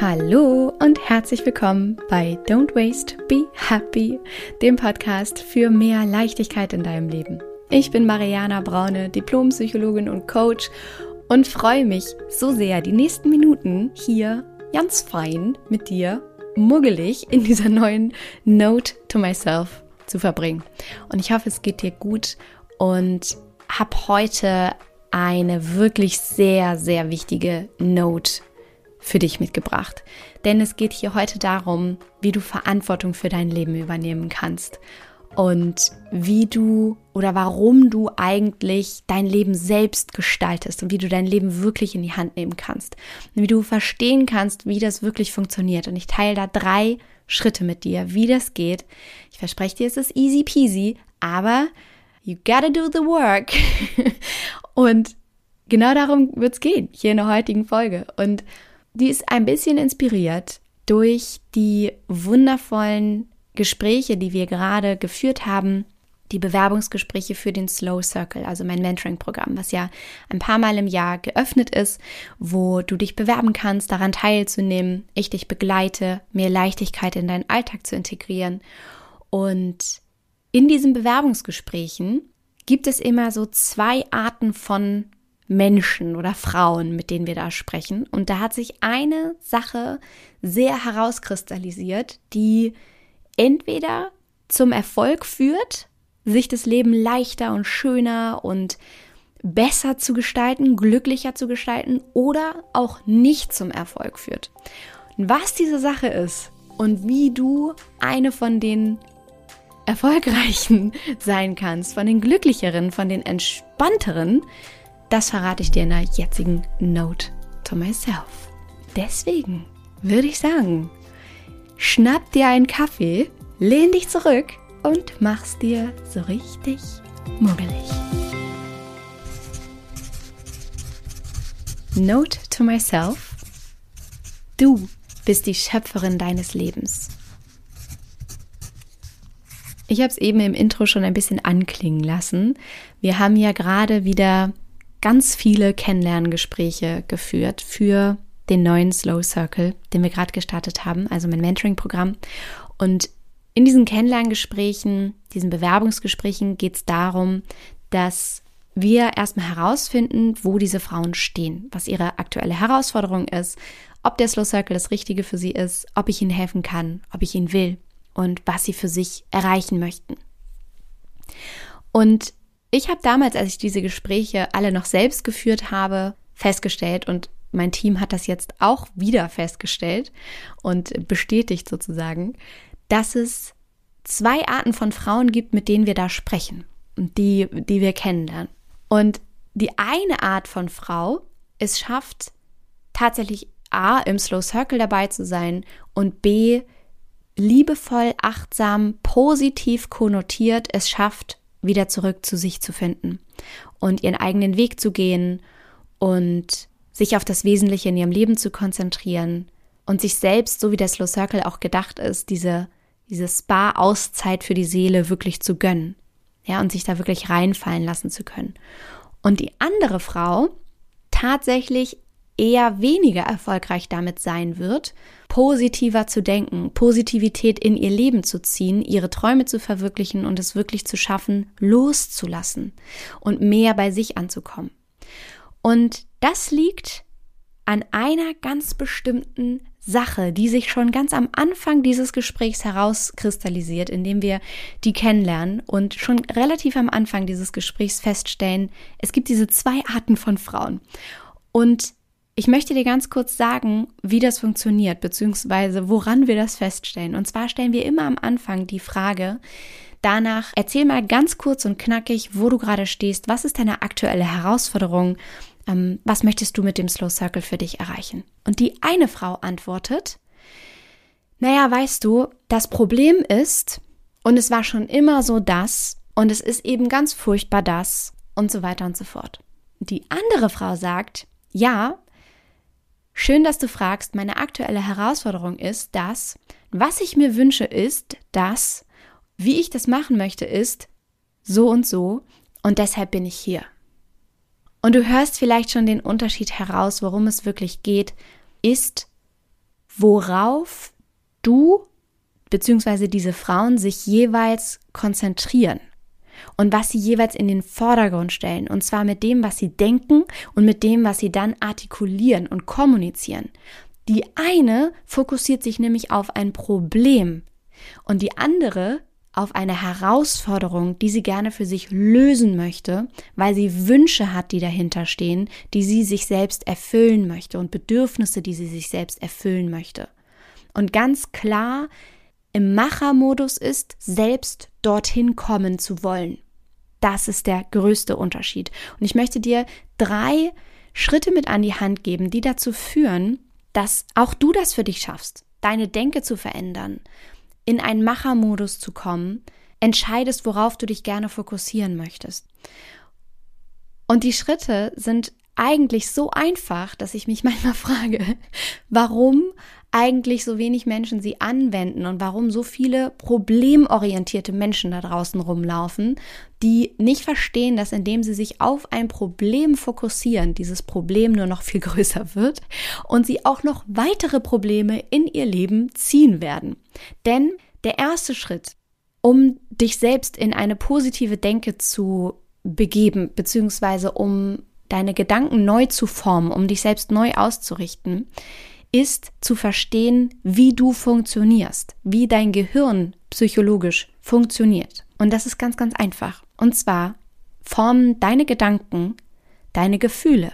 Hallo und herzlich willkommen bei Don't Waste, Be Happy, dem Podcast für mehr Leichtigkeit in deinem Leben. Ich bin Mariana Braune, Diplompsychologin und Coach und freue mich so sehr, die nächsten Minuten hier ganz fein mit dir, muggelig in dieser neuen Note to Myself zu verbringen. Und ich hoffe, es geht dir gut und habe heute eine wirklich sehr, sehr wichtige Note für dich mitgebracht. Denn es geht hier heute darum, wie du Verantwortung für dein Leben übernehmen kannst und wie du oder warum du eigentlich dein Leben selbst gestaltest und wie du dein Leben wirklich in die Hand nehmen kannst und wie du verstehen kannst, wie das wirklich funktioniert. Und ich teile da drei Schritte mit dir, wie das geht. Ich verspreche dir, es ist easy peasy, aber you gotta do the work. und genau darum wird es gehen, hier in der heutigen Folge. Und die ist ein bisschen inspiriert durch die wundervollen Gespräche, die wir gerade geführt haben, die Bewerbungsgespräche für den Slow Circle, also mein Mentoring-Programm, was ja ein paar Mal im Jahr geöffnet ist, wo du dich bewerben kannst, daran teilzunehmen, ich dich begleite, mehr Leichtigkeit in deinen Alltag zu integrieren. Und in diesen Bewerbungsgesprächen gibt es immer so zwei Arten von Menschen oder Frauen, mit denen wir da sprechen. Und da hat sich eine Sache sehr herauskristallisiert, die entweder zum Erfolg führt, sich das Leben leichter und schöner und besser zu gestalten, glücklicher zu gestalten oder auch nicht zum Erfolg führt. Und was diese Sache ist und wie du eine von den erfolgreichen sein kannst, von den glücklicheren, von den entspannteren, das verrate ich dir in der jetzigen Note to myself. Deswegen würde ich sagen, schnapp dir einen Kaffee, lehn dich zurück und mach's dir so richtig muggelig. Note to myself. Du bist die Schöpferin deines Lebens. Ich habe es eben im Intro schon ein bisschen anklingen lassen. Wir haben ja gerade wieder ganz viele Kennenlerngespräche geführt für den neuen Slow Circle, den wir gerade gestartet haben, also mein Mentoring-Programm. Und in diesen Kennenlerngesprächen, diesen Bewerbungsgesprächen geht es darum, dass wir erstmal herausfinden, wo diese Frauen stehen, was ihre aktuelle Herausforderung ist, ob der Slow Circle das Richtige für sie ist, ob ich ihnen helfen kann, ob ich ihnen will und was sie für sich erreichen möchten. Und ich habe damals, als ich diese Gespräche alle noch selbst geführt habe, festgestellt und mein Team hat das jetzt auch wieder festgestellt und bestätigt sozusagen, dass es zwei Arten von Frauen gibt, mit denen wir da sprechen und die, die wir kennenlernen. Und die eine Art von Frau es schafft, tatsächlich A, im Slow Circle dabei zu sein und B, liebevoll, achtsam, positiv konnotiert es schafft, wieder zurück zu sich zu finden und ihren eigenen Weg zu gehen und sich auf das Wesentliche in ihrem Leben zu konzentrieren und sich selbst, so wie der Slow Circle auch gedacht ist, diese, diese Spa-Auszeit für die Seele wirklich zu gönnen. Ja, und sich da wirklich reinfallen lassen zu können. Und die andere Frau tatsächlich eher weniger erfolgreich damit sein wird, positiver zu denken, Positivität in ihr Leben zu ziehen, ihre Träume zu verwirklichen und es wirklich zu schaffen, loszulassen und mehr bei sich anzukommen. Und das liegt an einer ganz bestimmten Sache, die sich schon ganz am Anfang dieses Gesprächs herauskristallisiert, indem wir die kennenlernen und schon relativ am Anfang dieses Gesprächs feststellen, es gibt diese zwei Arten von Frauen. Und ich möchte dir ganz kurz sagen, wie das funktioniert, beziehungsweise woran wir das feststellen. Und zwar stellen wir immer am Anfang die Frage, danach erzähl mal ganz kurz und knackig, wo du gerade stehst, was ist deine aktuelle Herausforderung, ähm, was möchtest du mit dem Slow Circle für dich erreichen? Und die eine Frau antwortet, naja, weißt du, das Problem ist, und es war schon immer so das, und es ist eben ganz furchtbar das, und so weiter und so fort. Die andere Frau sagt, ja, Schön, dass du fragst. Meine aktuelle Herausforderung ist, dass, was ich mir wünsche, ist, dass, wie ich das machen möchte, ist so und so und deshalb bin ich hier. Und du hörst vielleicht schon den Unterschied heraus, worum es wirklich geht, ist, worauf du bzw. diese Frauen sich jeweils konzentrieren und was sie jeweils in den Vordergrund stellen. Und zwar mit dem, was sie denken und mit dem, was sie dann artikulieren und kommunizieren. Die eine fokussiert sich nämlich auf ein Problem und die andere auf eine Herausforderung, die sie gerne für sich lösen möchte, weil sie Wünsche hat, die dahinter stehen, die sie sich selbst erfüllen möchte und Bedürfnisse, die sie sich selbst erfüllen möchte. Und ganz klar im Machermodus ist, selbst dorthin kommen zu wollen. Das ist der größte Unterschied. Und ich möchte dir drei Schritte mit an die Hand geben, die dazu führen, dass auch du das für dich schaffst, deine Denke zu verändern, in einen Machermodus zu kommen, entscheidest, worauf du dich gerne fokussieren möchtest. Und die Schritte sind eigentlich so einfach, dass ich mich manchmal frage, warum eigentlich so wenig Menschen sie anwenden und warum so viele problemorientierte Menschen da draußen rumlaufen, die nicht verstehen, dass indem sie sich auf ein Problem fokussieren, dieses Problem nur noch viel größer wird und sie auch noch weitere Probleme in ihr Leben ziehen werden. Denn der erste Schritt, um dich selbst in eine positive Denke zu begeben, beziehungsweise um deine Gedanken neu zu formen, um dich selbst neu auszurichten, ist zu verstehen, wie du funktionierst, wie dein Gehirn psychologisch funktioniert. Und das ist ganz, ganz einfach. Und zwar formen deine Gedanken deine Gefühle.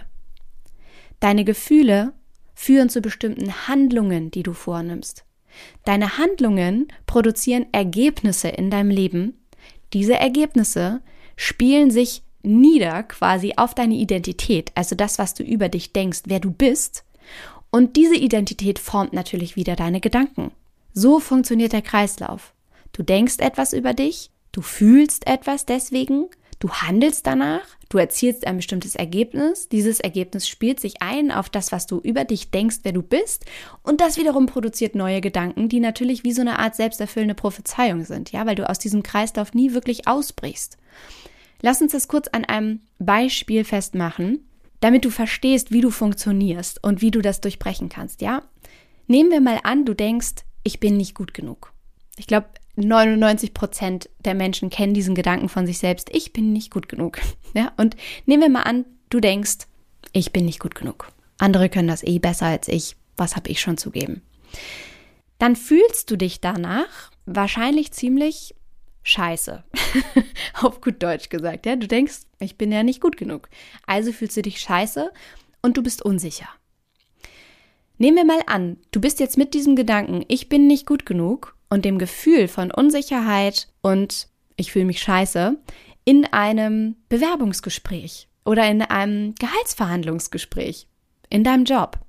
Deine Gefühle führen zu bestimmten Handlungen, die du vornimmst. Deine Handlungen produzieren Ergebnisse in deinem Leben. Diese Ergebnisse spielen sich nieder quasi auf deine Identität, also das, was du über dich denkst, wer du bist. Und diese Identität formt natürlich wieder deine Gedanken. So funktioniert der Kreislauf. Du denkst etwas über dich, du fühlst etwas deswegen, du handelst danach, du erzielst ein bestimmtes Ergebnis, dieses Ergebnis spielt sich ein auf das, was du über dich denkst, wer du bist, und das wiederum produziert neue Gedanken, die natürlich wie so eine Art selbsterfüllende Prophezeiung sind, ja, weil du aus diesem Kreislauf nie wirklich ausbrichst. Lass uns das kurz an einem Beispiel festmachen damit du verstehst, wie du funktionierst und wie du das durchbrechen kannst, ja? Nehmen wir mal an, du denkst, ich bin nicht gut genug. Ich glaube, 99 Prozent der Menschen kennen diesen Gedanken von sich selbst, ich bin nicht gut genug. Ja? Und nehmen wir mal an, du denkst, ich bin nicht gut genug. Andere können das eh besser als ich. Was habe ich schon zu geben? Dann fühlst du dich danach wahrscheinlich ziemlich scheiße. Auf gut Deutsch gesagt, ja. Du denkst, ich bin ja nicht gut genug. Also fühlst du dich scheiße und du bist unsicher. Nehmen wir mal an, du bist jetzt mit diesem Gedanken, ich bin nicht gut genug und dem Gefühl von Unsicherheit und ich fühle mich scheiße in einem Bewerbungsgespräch oder in einem Gehaltsverhandlungsgespräch in deinem Job.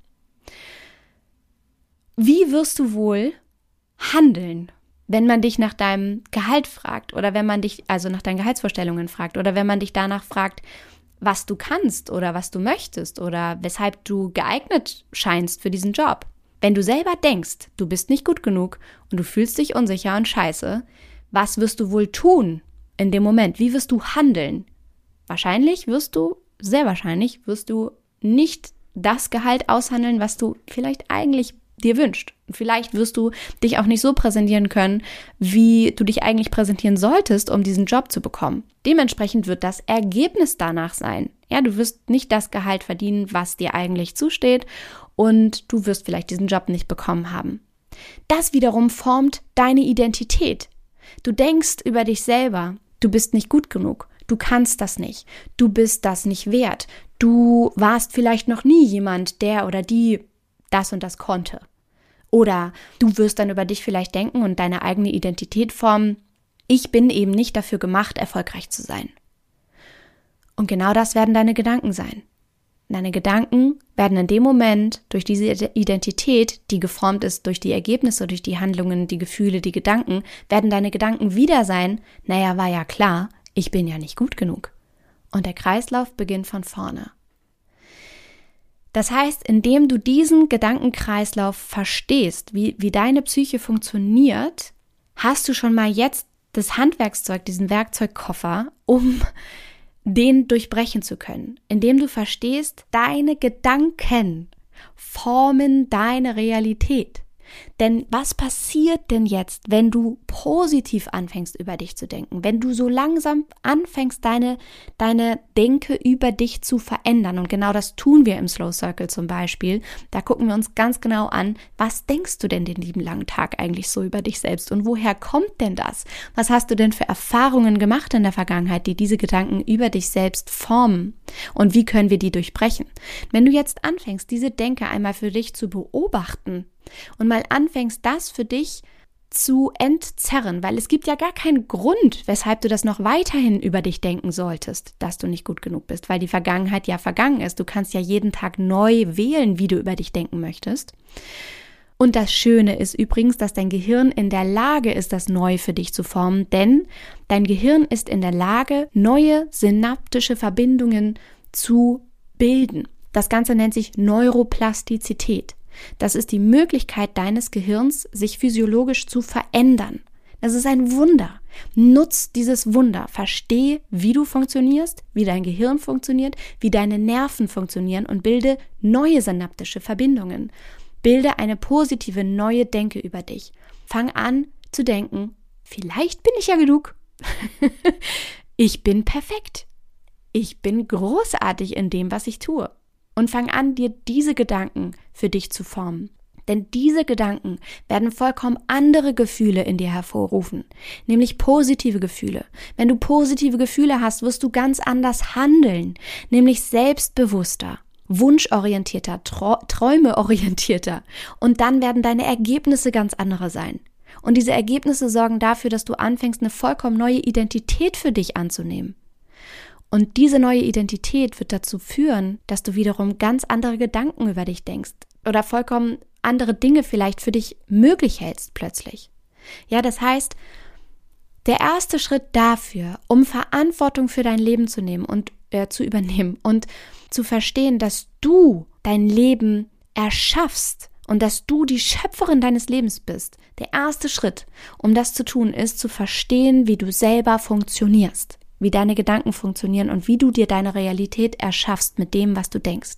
Wie wirst du wohl handeln wenn man dich nach deinem Gehalt fragt oder wenn man dich, also nach deinen Gehaltsvorstellungen fragt oder wenn man dich danach fragt, was du kannst oder was du möchtest oder weshalb du geeignet scheinst für diesen Job. Wenn du selber denkst, du bist nicht gut genug und du fühlst dich unsicher und scheiße, was wirst du wohl tun in dem Moment? Wie wirst du handeln? Wahrscheinlich wirst du, sehr wahrscheinlich wirst du nicht das Gehalt aushandeln, was du vielleicht eigentlich dir wünscht. Vielleicht wirst du dich auch nicht so präsentieren können, wie du dich eigentlich präsentieren solltest, um diesen Job zu bekommen. Dementsprechend wird das Ergebnis danach sein. Ja, du wirst nicht das Gehalt verdienen, was dir eigentlich zusteht und du wirst vielleicht diesen Job nicht bekommen haben. Das wiederum formt deine Identität. Du denkst über dich selber, du bist nicht gut genug, du kannst das nicht, du bist das nicht wert, du warst vielleicht noch nie jemand, der oder die das und das konnte. Oder du wirst dann über dich vielleicht denken und deine eigene Identität formen, ich bin eben nicht dafür gemacht, erfolgreich zu sein. Und genau das werden deine Gedanken sein. Deine Gedanken werden in dem Moment durch diese Identität, die geformt ist durch die Ergebnisse, durch die Handlungen, die Gefühle, die Gedanken, werden deine Gedanken wieder sein, naja, war ja klar, ich bin ja nicht gut genug. Und der Kreislauf beginnt von vorne. Das heißt, indem du diesen Gedankenkreislauf verstehst, wie, wie deine Psyche funktioniert, hast du schon mal jetzt das Handwerkszeug, diesen Werkzeugkoffer, um den durchbrechen zu können. Indem du verstehst, deine Gedanken formen deine Realität. Denn was passiert denn jetzt, wenn du positiv anfängst, über dich zu denken? Wenn du so langsam anfängst, deine, deine Denke über dich zu verändern. Und genau das tun wir im Slow Circle zum Beispiel. Da gucken wir uns ganz genau an, was denkst du denn den lieben langen Tag eigentlich so über dich selbst? Und woher kommt denn das? Was hast du denn für Erfahrungen gemacht in der Vergangenheit, die diese Gedanken über dich selbst formen? Und wie können wir die durchbrechen? Wenn du jetzt anfängst, diese Denke einmal für dich zu beobachten, und mal anfängst, das für dich zu entzerren, weil es gibt ja gar keinen Grund, weshalb du das noch weiterhin über dich denken solltest, dass du nicht gut genug bist, weil die Vergangenheit ja vergangen ist. Du kannst ja jeden Tag neu wählen, wie du über dich denken möchtest. Und das Schöne ist übrigens, dass dein Gehirn in der Lage ist, das neu für dich zu formen, denn dein Gehirn ist in der Lage, neue synaptische Verbindungen zu bilden. Das Ganze nennt sich Neuroplastizität. Das ist die Möglichkeit deines Gehirns, sich physiologisch zu verändern. Das ist ein Wunder. Nutz dieses Wunder. Versteh, wie du funktionierst, wie dein Gehirn funktioniert, wie deine Nerven funktionieren und bilde neue synaptische Verbindungen. Bilde eine positive neue Denke über dich. Fang an zu denken, vielleicht bin ich ja genug. ich bin perfekt. Ich bin großartig in dem, was ich tue und fang an, dir diese Gedanken für dich zu formen. Denn diese Gedanken werden vollkommen andere Gefühle in dir hervorrufen, nämlich positive Gefühle. Wenn du positive Gefühle hast, wirst du ganz anders handeln, nämlich selbstbewusster, wunschorientierter, träumeorientierter. Und dann werden deine Ergebnisse ganz andere sein. Und diese Ergebnisse sorgen dafür, dass du anfängst, eine vollkommen neue Identität für dich anzunehmen. Und diese neue Identität wird dazu führen, dass du wiederum ganz andere Gedanken über dich denkst oder vollkommen andere Dinge vielleicht für dich möglich hältst plötzlich. Ja, das heißt, der erste Schritt dafür, um Verantwortung für dein Leben zu nehmen und äh, zu übernehmen und zu verstehen, dass du dein Leben erschaffst und dass du die Schöpferin deines Lebens bist. Der erste Schritt, um das zu tun, ist zu verstehen, wie du selber funktionierst wie deine Gedanken funktionieren und wie du dir deine Realität erschaffst mit dem, was du denkst.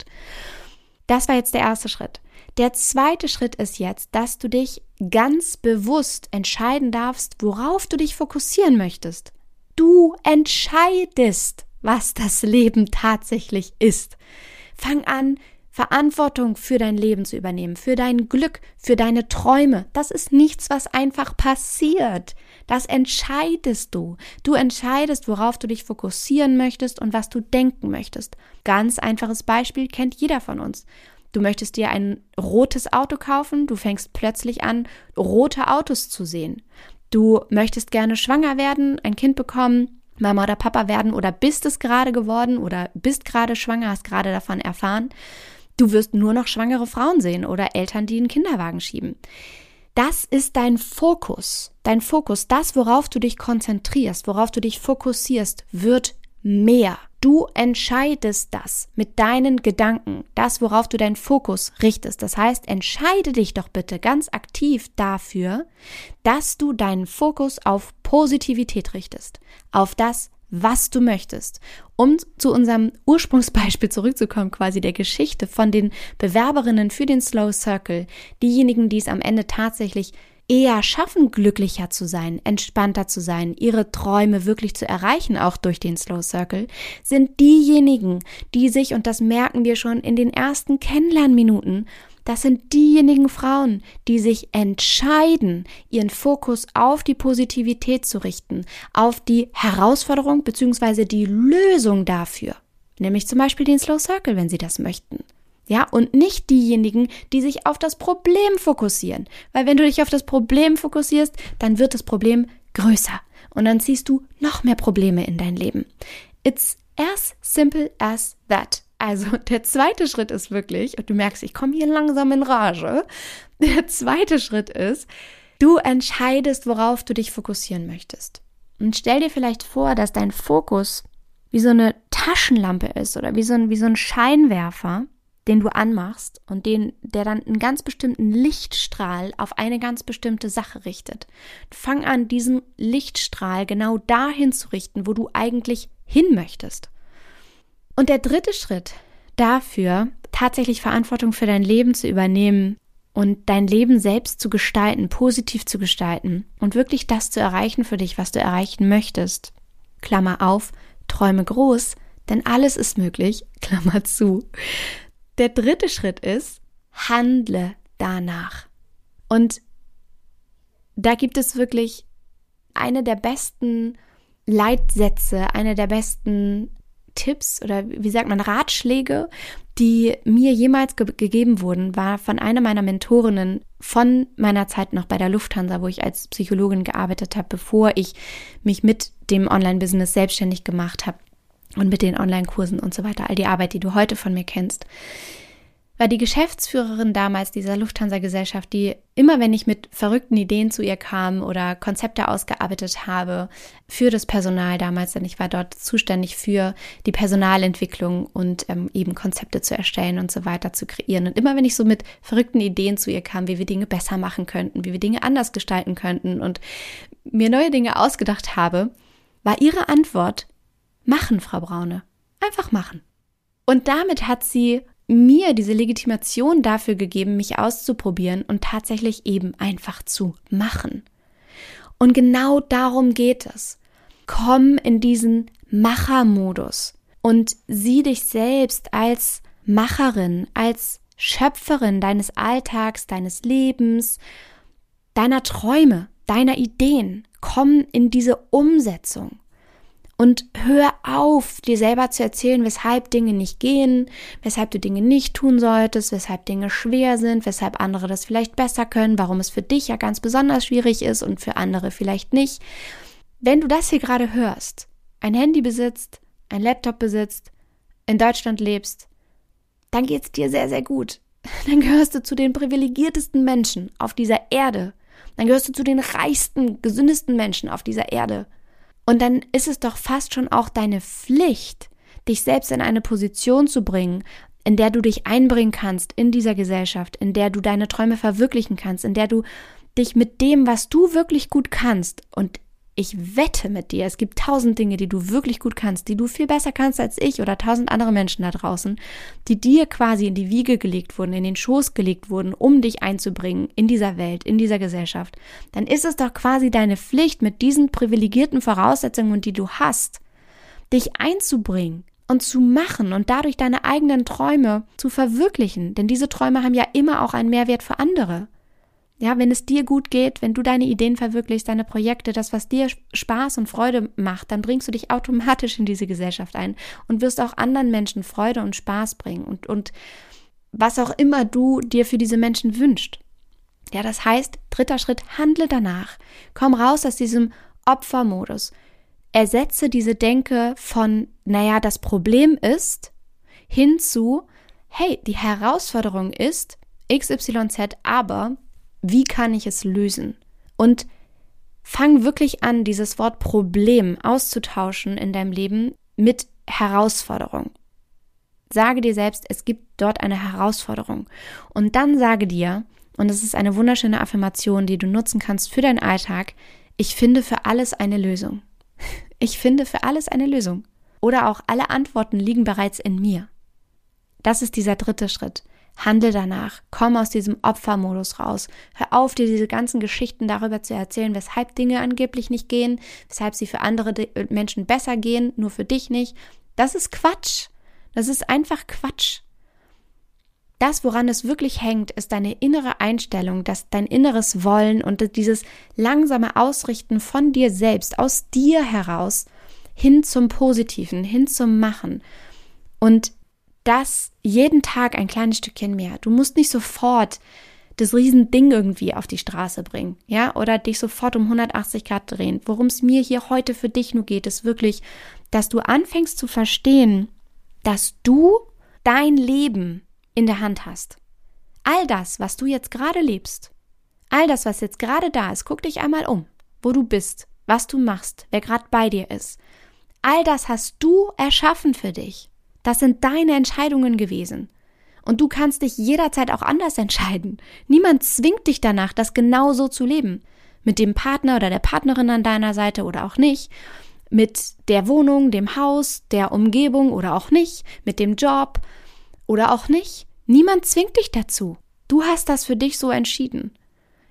Das war jetzt der erste Schritt. Der zweite Schritt ist jetzt, dass du dich ganz bewusst entscheiden darfst, worauf du dich fokussieren möchtest. Du entscheidest, was das Leben tatsächlich ist. Fang an, Verantwortung für dein Leben zu übernehmen, für dein Glück, für deine Träume. Das ist nichts, was einfach passiert. Das entscheidest du. Du entscheidest, worauf du dich fokussieren möchtest und was du denken möchtest. Ganz einfaches Beispiel kennt jeder von uns. Du möchtest dir ein rotes Auto kaufen, du fängst plötzlich an, rote Autos zu sehen. Du möchtest gerne schwanger werden, ein Kind bekommen, Mama oder Papa werden oder bist es gerade geworden oder bist gerade schwanger, hast gerade davon erfahren. Du wirst nur noch schwangere Frauen sehen oder Eltern, die einen Kinderwagen schieben. Das ist dein Fokus. Dein Fokus, das, worauf du dich konzentrierst, worauf du dich fokussierst, wird mehr. Du entscheidest das mit deinen Gedanken, das, worauf du deinen Fokus richtest. Das heißt, entscheide dich doch bitte ganz aktiv dafür, dass du deinen Fokus auf Positivität richtest, auf das, was du möchtest. Um zu unserem Ursprungsbeispiel zurückzukommen, quasi der Geschichte von den Bewerberinnen für den Slow Circle, diejenigen, die es am Ende tatsächlich eher schaffen, glücklicher zu sein, entspannter zu sein, ihre Träume wirklich zu erreichen, auch durch den Slow Circle, sind diejenigen, die sich, und das merken wir schon in den ersten Kennenlernminuten, das sind diejenigen Frauen, die sich entscheiden, ihren Fokus auf die Positivität zu richten, auf die Herausforderung bzw. die Lösung dafür. Nämlich zum Beispiel den Slow Circle, wenn sie das möchten. Ja, und nicht diejenigen, die sich auf das Problem fokussieren. Weil wenn du dich auf das Problem fokussierst, dann wird das Problem größer. Und dann ziehst du noch mehr Probleme in dein Leben. It's as simple as that. Also der zweite Schritt ist wirklich, und du merkst, ich komme hier langsam in Rage, der zweite Schritt ist, du entscheidest, worauf du dich fokussieren möchtest. Und stell dir vielleicht vor, dass dein Fokus wie so eine Taschenlampe ist oder wie so ein, wie so ein Scheinwerfer, den du anmachst und den, der dann einen ganz bestimmten Lichtstrahl auf eine ganz bestimmte Sache richtet. Fang an, diesen Lichtstrahl genau dahin zu richten, wo du eigentlich hin möchtest. Und der dritte Schritt dafür, tatsächlich Verantwortung für dein Leben zu übernehmen und dein Leben selbst zu gestalten, positiv zu gestalten und wirklich das zu erreichen für dich, was du erreichen möchtest. Klammer auf, träume groß, denn alles ist möglich, Klammer zu. Der dritte Schritt ist, handle danach. Und da gibt es wirklich eine der besten Leitsätze, eine der besten Tipps oder wie sagt man, Ratschläge, die mir jemals ge gegeben wurden, war von einer meiner Mentorinnen von meiner Zeit noch bei der Lufthansa, wo ich als Psychologin gearbeitet habe, bevor ich mich mit dem Online-Business selbstständig gemacht habe und mit den Online-Kursen und so weiter, all die Arbeit, die du heute von mir kennst war die Geschäftsführerin damals dieser Lufthansa-Gesellschaft, die immer, wenn ich mit verrückten Ideen zu ihr kam oder Konzepte ausgearbeitet habe für das Personal damals, denn ich war dort zuständig für die Personalentwicklung und ähm, eben Konzepte zu erstellen und so weiter zu kreieren. Und immer, wenn ich so mit verrückten Ideen zu ihr kam, wie wir Dinge besser machen könnten, wie wir Dinge anders gestalten könnten und mir neue Dinge ausgedacht habe, war ihre Antwort, machen, Frau Braune. Einfach machen. Und damit hat sie mir diese Legitimation dafür gegeben, mich auszuprobieren und tatsächlich eben einfach zu machen. Und genau darum geht es. Komm in diesen Machermodus und sieh dich selbst als Macherin, als Schöpferin deines Alltags, deines Lebens, deiner Träume, deiner Ideen. Komm in diese Umsetzung. Und hör auf, dir selber zu erzählen, weshalb Dinge nicht gehen, weshalb du Dinge nicht tun solltest, weshalb Dinge schwer sind, weshalb andere das vielleicht besser können, warum es für dich ja ganz besonders schwierig ist und für andere vielleicht nicht. Wenn du das hier gerade hörst, ein Handy besitzt, ein Laptop besitzt, in Deutschland lebst, dann geht's dir sehr, sehr gut. Dann gehörst du zu den privilegiertesten Menschen auf dieser Erde. Dann gehörst du zu den reichsten, gesündesten Menschen auf dieser Erde. Und dann ist es doch fast schon auch deine Pflicht, dich selbst in eine Position zu bringen, in der du dich einbringen kannst in dieser Gesellschaft, in der du deine Träume verwirklichen kannst, in der du dich mit dem, was du wirklich gut kannst, und ich wette mit dir, es gibt tausend Dinge, die du wirklich gut kannst, die du viel besser kannst als ich oder tausend andere Menschen da draußen, die dir quasi in die Wiege gelegt wurden, in den Schoß gelegt wurden, um dich einzubringen in dieser Welt, in dieser Gesellschaft. Dann ist es doch quasi deine Pflicht, mit diesen privilegierten Voraussetzungen, die du hast, dich einzubringen und zu machen und dadurch deine eigenen Träume zu verwirklichen. Denn diese Träume haben ja immer auch einen Mehrwert für andere. Ja, wenn es dir gut geht, wenn du deine Ideen verwirklichst, deine Projekte, das, was dir Spaß und Freude macht, dann bringst du dich automatisch in diese Gesellschaft ein und wirst auch anderen Menschen Freude und Spaß bringen und, und was auch immer du dir für diese Menschen wünscht. Ja, das heißt, dritter Schritt, handle danach. Komm raus aus diesem Opfermodus. Ersetze diese Denke von, naja, das Problem ist, hinzu, hey, die Herausforderung ist XYZ, aber wie kann ich es lösen? Und fang wirklich an, dieses Wort Problem auszutauschen in deinem Leben mit Herausforderung. Sage dir selbst, es gibt dort eine Herausforderung. Und dann sage dir, und es ist eine wunderschöne Affirmation, die du nutzen kannst für deinen Alltag, ich finde für alles eine Lösung. Ich finde für alles eine Lösung. Oder auch alle Antworten liegen bereits in mir. Das ist dieser dritte Schritt. Handle danach. Komm aus diesem Opfermodus raus. Hör auf, dir diese ganzen Geschichten darüber zu erzählen, weshalb Dinge angeblich nicht gehen, weshalb sie für andere Menschen besser gehen, nur für dich nicht. Das ist Quatsch. Das ist einfach Quatsch. Das, woran es wirklich hängt, ist deine innere Einstellung, dass dein inneres Wollen und dieses langsame Ausrichten von dir selbst, aus dir heraus, hin zum Positiven, hin zum Machen. Und das jeden Tag ein kleines Stückchen mehr. Du musst nicht sofort das Riesending irgendwie auf die Straße bringen, ja, oder dich sofort um 180 Grad drehen. Worum es mir hier heute für dich nur geht, ist wirklich, dass du anfängst zu verstehen, dass du dein Leben in der Hand hast. All das, was du jetzt gerade lebst, all das, was jetzt gerade da ist, guck dich einmal um, wo du bist, was du machst, wer gerade bei dir ist. All das hast du erschaffen für dich. Das sind deine Entscheidungen gewesen. Und du kannst dich jederzeit auch anders entscheiden. Niemand zwingt dich danach, das genau so zu leben. Mit dem Partner oder der Partnerin an deiner Seite oder auch nicht. Mit der Wohnung, dem Haus, der Umgebung oder auch nicht. Mit dem Job oder auch nicht. Niemand zwingt dich dazu. Du hast das für dich so entschieden.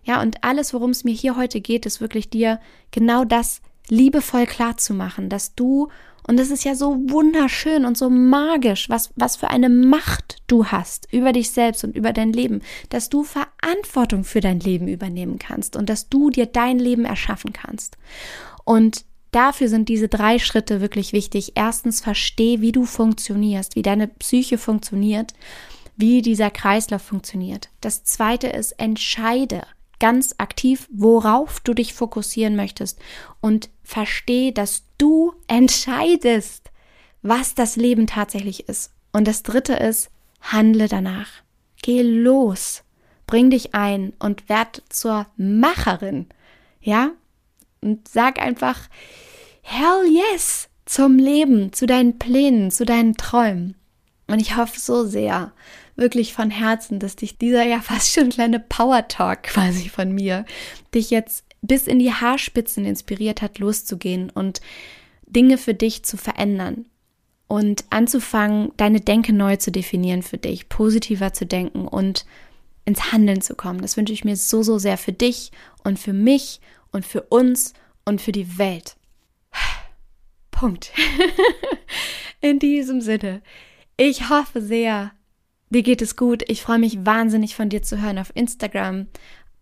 Ja, und alles, worum es mir hier heute geht, ist wirklich dir genau das liebevoll klar zu machen, dass du, und das ist ja so wunderschön und so magisch, was, was für eine Macht du hast über dich selbst und über dein Leben, dass du Verantwortung für dein Leben übernehmen kannst und dass du dir dein Leben erschaffen kannst. Und dafür sind diese drei Schritte wirklich wichtig. Erstens, versteh, wie du funktionierst, wie deine Psyche funktioniert, wie dieser Kreislauf funktioniert. Das zweite ist, entscheide ganz aktiv, worauf du dich fokussieren möchtest und versteh, dass du entscheidest, was das Leben tatsächlich ist. Und das dritte ist, handle danach. Geh los. Bring dich ein und werd zur Macherin. Ja? Und sag einfach, hell yes zum Leben, zu deinen Plänen, zu deinen Träumen. Und ich hoffe so sehr, wirklich von Herzen, dass dich dieser ja fast schon kleine Power Talk quasi von mir dich jetzt bis in die Haarspitzen inspiriert hat, loszugehen und Dinge für dich zu verändern und anzufangen, deine Denke neu zu definieren für dich, positiver zu denken und ins Handeln zu kommen. Das wünsche ich mir so, so sehr für dich und für mich und für uns und für die Welt. Punkt. In diesem Sinne, ich hoffe sehr, dir geht es gut. Ich freue mich wahnsinnig von dir zu hören auf Instagram.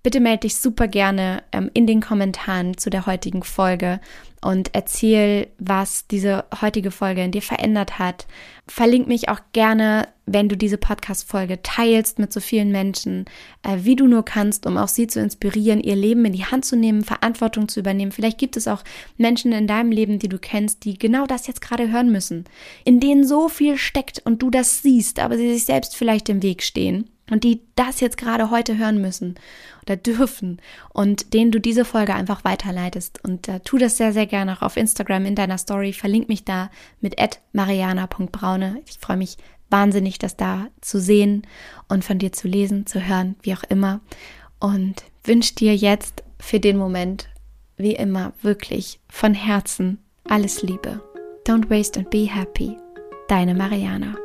Bitte melde dich super gerne ähm, in den Kommentaren zu der heutigen Folge und erzähl, was diese heutige Folge in dir verändert hat. Verlink mich auch gerne, wenn du diese Podcast-Folge teilst mit so vielen Menschen, äh, wie du nur kannst, um auch sie zu inspirieren, ihr Leben in die Hand zu nehmen, Verantwortung zu übernehmen. Vielleicht gibt es auch Menschen in deinem Leben, die du kennst, die genau das jetzt gerade hören müssen, in denen so viel steckt und du das siehst, aber sie sich selbst vielleicht im Weg stehen und die das jetzt gerade heute hören müssen oder dürfen und denen du diese Folge einfach weiterleitest. Und äh, tu das sehr, sehr gerne auch auf Instagram in deiner Story. Verlink mich da mit mariana.braune. Ich freue mich wahnsinnig, das da zu sehen und von dir zu lesen, zu hören, wie auch immer. Und wünsche dir jetzt für den Moment, wie immer, wirklich von Herzen alles Liebe. Don't waste and be happy. Deine Mariana.